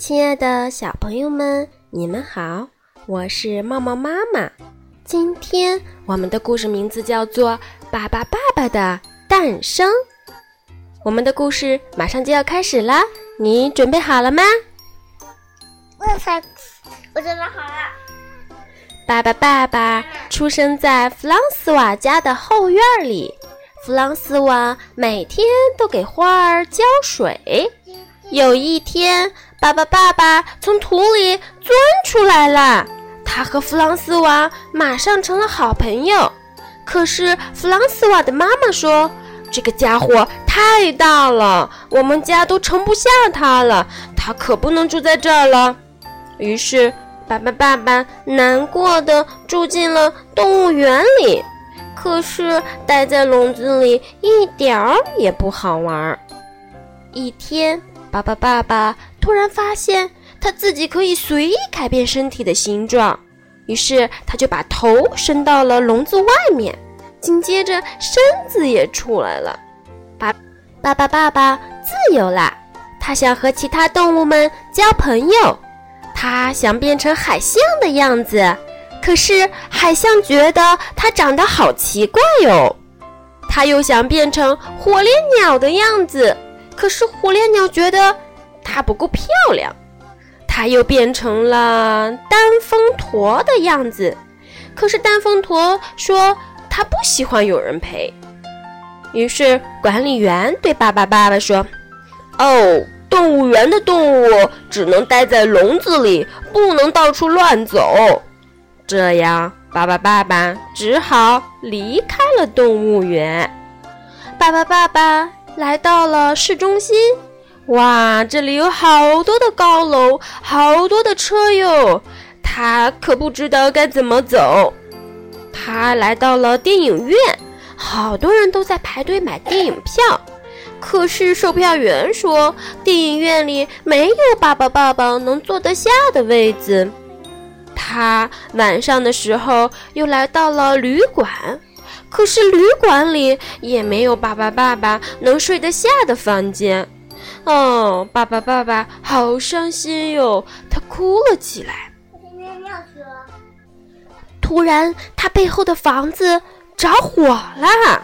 亲爱的小朋友们，你们好，我是茂茂妈妈。今天我们的故事名字叫做《爸爸爸爸的诞生》。我们的故事马上就要开始啦，你准备好了吗？我才，我准备好了。爸爸爸爸出生在弗朗斯瓦家的后院里。弗朗斯瓦每天都给花儿浇水。有一天，巴巴爸爸从土里钻出来了，他和弗朗斯瓦马上成了好朋友。可是弗朗斯瓦的妈妈说：“这个家伙太大了，我们家都盛不下他了，他可不能住在这儿了。”于是，巴巴爸爸难过的住进了动物园里。可是待在笼子里一点儿也不好玩。一天，巴巴爸爸突然发现他自己可以随意改变身体的形状，于是他就把头伸到了笼子外面，紧接着身子也出来了。爸，爸爸爸爸自由啦！他想和其他动物们交朋友，他想变成海象的样子。可是海象觉得它长得好奇怪哟，它又想变成火烈鸟的样子，可是火烈鸟觉得它不够漂亮，它又变成了单峰驼的样子，可是单峰驼说它不喜欢有人陪。于是管理员对爸爸爸爸说：“哦，动物园的动物只能待在笼子里，不能到处乱走。”这样，爸爸爸爸只好离开了动物园。爸爸爸爸来到了市中心，哇，这里有好多的高楼，好多的车哟。他可不知道该怎么走。他来到了电影院，好多人都在排队买电影票，可是售票员说，电影院里没有爸爸爸爸能坐得下的位子。他晚上的时候又来到了旅馆，可是旅馆里也没有爸爸爸爸能睡得下的房间。哦，爸爸爸爸好伤心哟，他哭了起来。突然，他背后的房子着火了。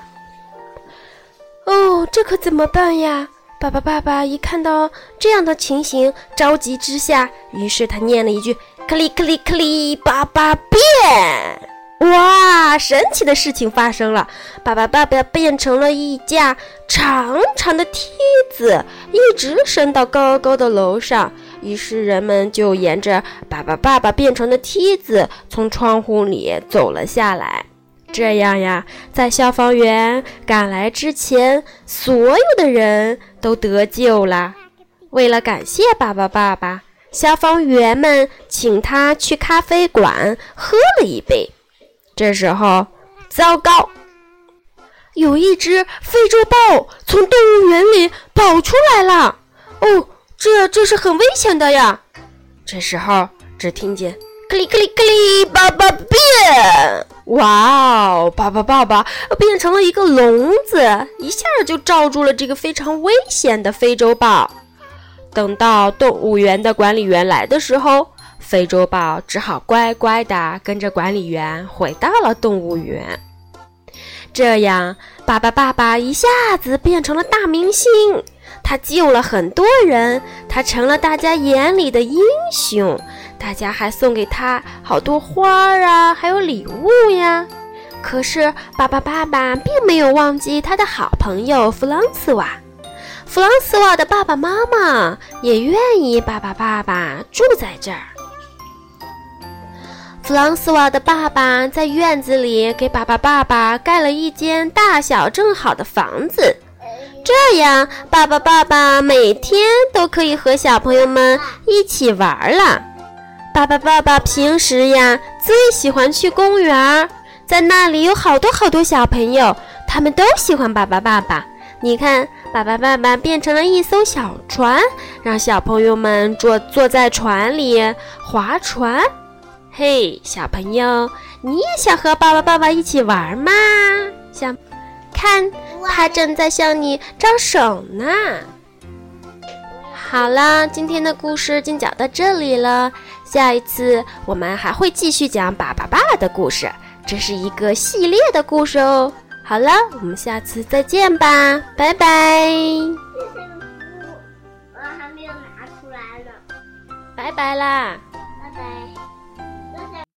哦，这可怎么办呀？爸爸爸爸一看到这样的情形，着急之下，于是他念了一句。克里克里克里，爸爸变！哇，神奇的事情发生了，爸爸爸爸变成了一架长长的梯子，一直伸到高高的楼上。于是人们就沿着爸爸爸爸变成的梯子，从窗户里走了下来。这样呀，在消防员赶来之前，所有的人都得救了。为了感谢爸爸爸爸。消防员们请他去咖啡馆喝了一杯。这时候，糟糕，有一只非洲豹从动物园里跑出来了。哦，这这是很危险的呀！这时候，只听见“克里克里克里”，爸爸变！哇哦，爸爸爸爸变成了一个笼子，一下就罩住了这个非常危险的非洲豹。等到动物园的管理员来的时候，非洲豹只好乖乖地跟着管理员回到了动物园。这样，爸爸爸爸一下子变成了大明星，他救了很多人，他成了大家眼里的英雄。大家还送给他好多花儿啊，还有礼物呀。可是，爸爸爸爸并没有忘记他的好朋友弗朗茨瓦。弗朗斯瓦的爸爸妈妈也愿意爸爸爸爸住在这儿。弗朗斯瓦的爸爸在院子里给爸爸爸爸盖了一间大小正好的房子，这样爸爸爸爸每天都可以和小朋友们一起玩了。爸爸爸爸平时呀最喜欢去公园，在那里有好多好多小朋友，他们都喜欢爸爸爸爸。你看。爸爸爸爸变成了一艘小船，让小朋友们坐坐在船里划船。嘿，小朋友，你也想和爸爸爸爸一起玩吗？想，看，他正在向你招手呢。好了，今天的故事就讲到这里了。下一次我们还会继续讲爸爸爸爸的故事，这是一个系列的故事哦。好了，我们下次再见吧，拜拜。我还没有拿出来呢。拜拜啦。